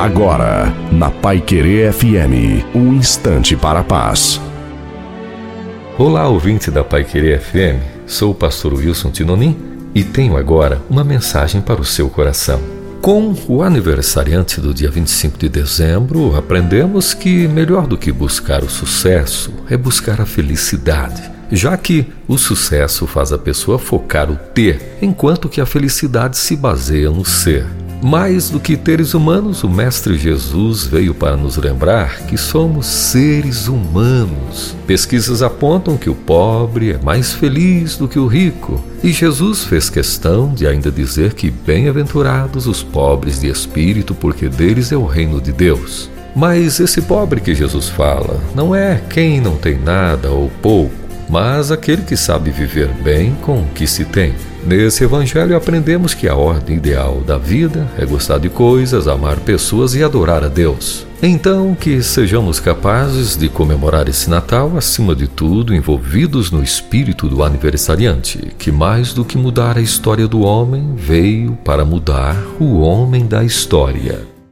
Agora, na Pai Querer FM, um instante para a paz. Olá, ouvinte da Pai Querer FM. Sou o pastor Wilson Tinonim e tenho agora uma mensagem para o seu coração. Com o aniversariante do dia 25 de dezembro, aprendemos que melhor do que buscar o sucesso é buscar a felicidade, já que o sucesso faz a pessoa focar o ter, enquanto que a felicidade se baseia no ser. Mais do que teres humanos, o Mestre Jesus veio para nos lembrar que somos seres humanos. Pesquisas apontam que o pobre é mais feliz do que o rico, e Jesus fez questão de ainda dizer que bem-aventurados os pobres de espírito, porque deles é o reino de Deus. Mas esse pobre que Jesus fala não é quem não tem nada ou pouco, mas aquele que sabe viver bem com o que se tem. Nesse evangelho aprendemos que a ordem ideal da vida é gostar de coisas, amar pessoas e adorar a Deus. Então, que sejamos capazes de comemorar esse Natal, acima de tudo, envolvidos no espírito do aniversariante, que mais do que mudar a história do homem, veio para mudar o homem da história.